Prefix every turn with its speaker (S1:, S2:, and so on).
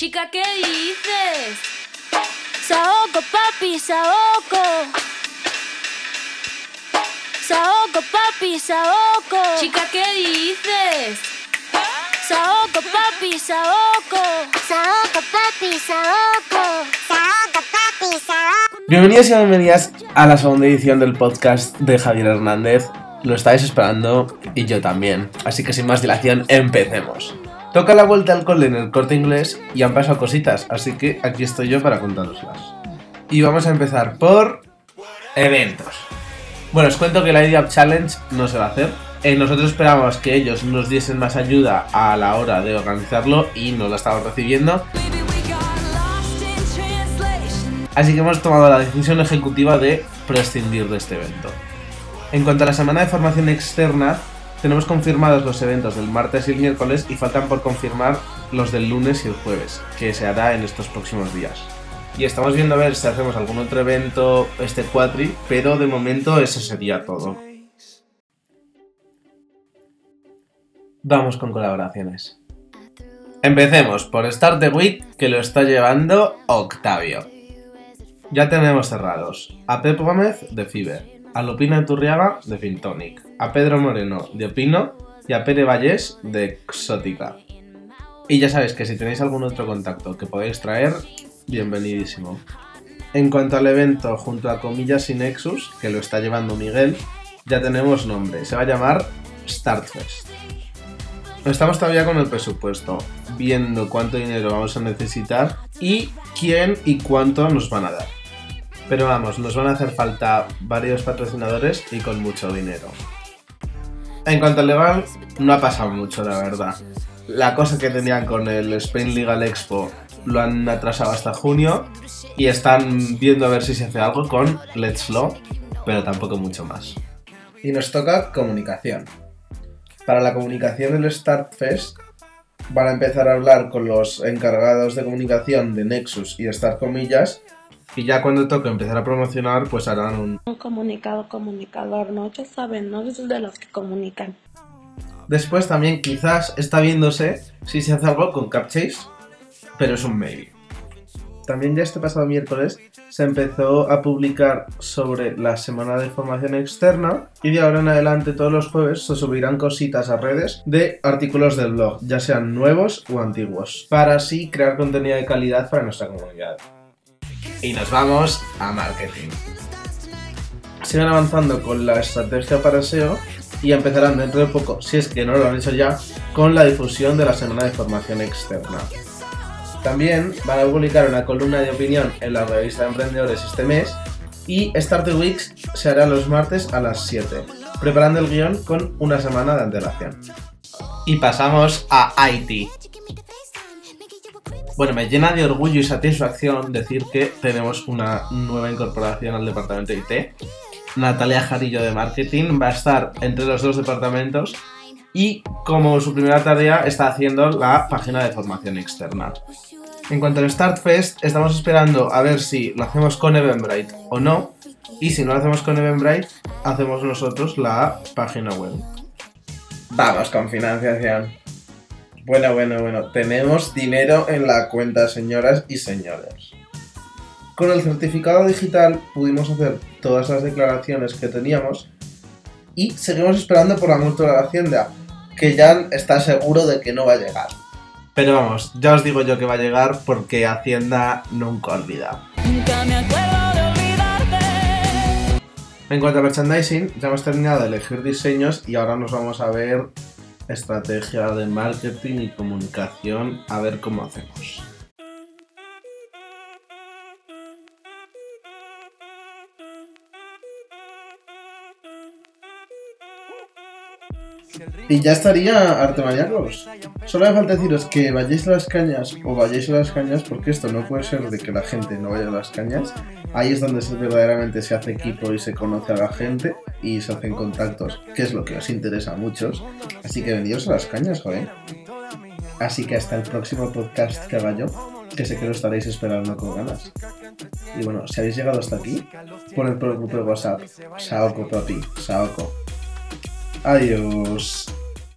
S1: Chica, ¿qué dices?
S2: Saoko, papi, Saoko. Saoko, papi, Saoko.
S1: Chica, ¿qué dices?
S2: Saoko, papi, Saoko.
S3: Saoko, papi, Saoko. Saoko, papi, Saoko.
S4: Bienvenidos y bienvenidas a la segunda edición del podcast de Javier Hernández. Lo estáis esperando y yo también. Así que sin más dilación, empecemos. Toca la vuelta al cole en el corte inglés y han pasado cositas, así que aquí estoy yo para contároslas. Y vamos a empezar por eventos. Bueno, os cuento que la Idea Challenge no se va a hacer. Eh, nosotros esperábamos que ellos nos diesen más ayuda a la hora de organizarlo y no la estamos recibiendo. Así que hemos tomado la decisión ejecutiva de prescindir de este evento. En cuanto a la semana de formación externa, tenemos confirmados los eventos del martes y el miércoles y faltan por confirmar los del lunes y el jueves, que se hará en estos próximos días. Y estamos viendo a ver si hacemos algún otro evento este cuatri, pero de momento ese sería todo. Vamos con colaboraciones. Empecemos por Start the Week, que lo está llevando Octavio. Ya tenemos cerrados a Pep Gómez de Fiber, a Lupina Turriaga de Fintonic, a Pedro Moreno de Opino y a Pere Vallés de Exótica. Y ya sabéis que si tenéis algún otro contacto que podéis traer, bienvenidísimo. En cuanto al evento junto a Comillas y Nexus, que lo está llevando Miguel, ya tenemos nombre. Se va a llamar Startfest. Estamos todavía con el presupuesto, viendo cuánto dinero vamos a necesitar y quién y cuánto nos van a dar. Pero vamos, nos van a hacer falta varios patrocinadores y con mucho dinero. En cuanto al legal, no ha pasado mucho, la verdad. La cosa que tenían con el Spain Legal Expo lo han atrasado hasta junio y están viendo a ver si se hace algo con Let's Law, pero tampoco mucho más. Y nos toca comunicación. Para la comunicación del Start Fest van a empezar a hablar con los encargados de comunicación de Nexus y Start Comillas y ya cuando toque empezar a promocionar pues harán un...
S5: Un comunicado, comunicador, ¿no? Ya saben, ¿no? Es de los que comunican.
S4: Después también quizás está viéndose si se hace algo con Capchase, pero es un maybe. También ya este pasado miércoles se empezó a publicar sobre la semana de formación externa y de ahora en adelante todos los jueves se subirán cositas a redes de artículos del blog, ya sean nuevos o antiguos, para así crear contenido de calidad para nuestra comunidad. Y nos vamos a marketing. Siguen avanzando con la estrategia para SEO y empezarán dentro de poco, si es que no lo han hecho ya, con la difusión de la semana de formación externa. También van a publicar una columna de opinión en la revista de emprendedores este mes y Start the Weeks se hará los martes a las 7, preparando el guion con una semana de antelación. Y pasamos a IT. Bueno, me llena de orgullo y satisfacción decir que tenemos una nueva incorporación al departamento de IT. Natalia Jarillo de Marketing va a estar entre los dos departamentos y como su primera tarea está haciendo la página de formación externa. En cuanto al Start Fest, estamos esperando a ver si lo hacemos con Eventbrite o no. Y si no lo hacemos con Eventbrite, hacemos nosotros la página web. Vamos con financiación. Bueno, bueno, bueno. Tenemos dinero en la cuenta, señoras y señores. Con el certificado digital pudimos hacer todas las declaraciones que teníamos y seguimos esperando por la multa de la Hacienda, que ya está seguro de que no va a llegar. Pero vamos, ya os digo yo que va a llegar porque Hacienda nunca olvida.
S2: Nunca me acuerdo de olvidarte.
S4: En cuanto a merchandising, ya hemos terminado de elegir diseños y ahora nos vamos a ver estrategia de marketing y comunicación, a ver cómo hacemos. Y ya estaría Arte Mañacos. Solo me falta deciros que vayáis a las cañas o vayáis a las cañas porque esto no puede ser de que la gente no vaya a las cañas. Ahí es donde se, verdaderamente se hace equipo y se conoce a la gente y se hacen contactos, que es lo que os interesa a muchos. Así que venidos a las cañas, joder. Así que hasta el próximo podcast yo, que sé que lo estaréis esperando con ganas. Y bueno, si habéis llegado hasta aquí, poned por el grupo de WhatsApp, Saoko Papi, Saoko. Adiós.